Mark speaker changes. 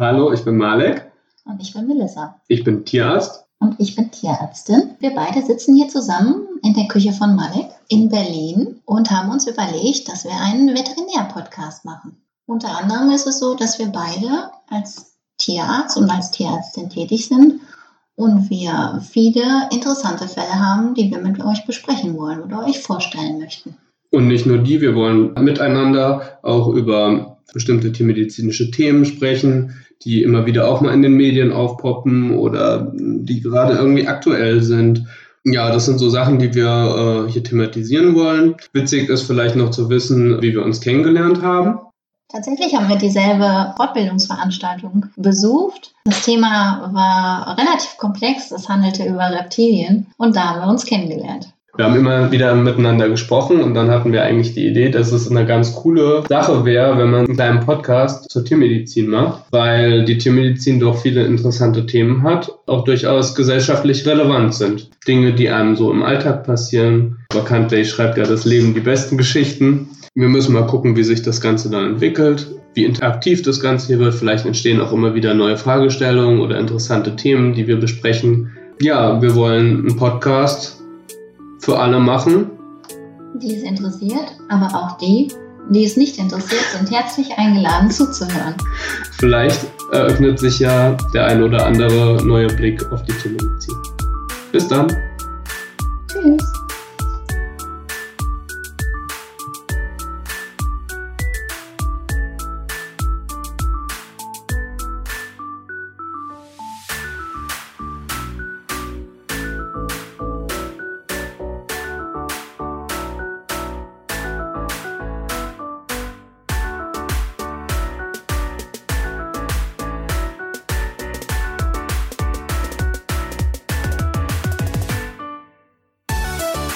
Speaker 1: Hallo, ich bin Malek.
Speaker 2: Und ich bin Melissa.
Speaker 1: Ich bin Tierarzt.
Speaker 2: Und ich bin Tierärztin. Wir beide sitzen hier zusammen in der Küche von Malek in Berlin und haben uns überlegt, dass wir einen Veterinär-Podcast machen. Unter anderem ist es so, dass wir beide als Tierarzt und als Tierärztin tätig sind und wir viele interessante Fälle haben, die wir mit euch besprechen wollen oder euch vorstellen möchten.
Speaker 1: Und nicht nur die, wir wollen miteinander auch über bestimmte tiermedizinische Themen sprechen, die immer wieder auch mal in den Medien aufpoppen oder die gerade irgendwie aktuell sind. Ja, das sind so Sachen, die wir äh, hier thematisieren wollen. Witzig ist vielleicht noch zu wissen, wie wir uns kennengelernt haben.
Speaker 2: Tatsächlich haben wir dieselbe Fortbildungsveranstaltung besucht. Das Thema war relativ komplex, es handelte über Reptilien und da haben wir uns kennengelernt.
Speaker 1: Wir haben immer wieder miteinander gesprochen und dann hatten wir eigentlich die Idee, dass es eine ganz coole Sache wäre, wenn man einen kleinen Podcast zur Tiermedizin macht, weil die Tiermedizin doch viele interessante Themen hat, auch durchaus gesellschaftlich relevant sind. Dinge, die einem so im Alltag passieren. Vakante schreibt ja das Leben die besten Geschichten. Wir müssen mal gucken, wie sich das Ganze dann entwickelt, wie interaktiv das Ganze hier wird. Vielleicht entstehen auch immer wieder neue Fragestellungen oder interessante Themen, die wir besprechen. Ja, wir wollen einen Podcast für alle machen.
Speaker 2: Die es interessiert, aber auch die, die es nicht interessiert, sind herzlich eingeladen zuzuhören.
Speaker 1: Vielleicht eröffnet sich ja der ein oder andere neue Blick auf die Tiermedizin. Bis dann.
Speaker 2: Tschüss.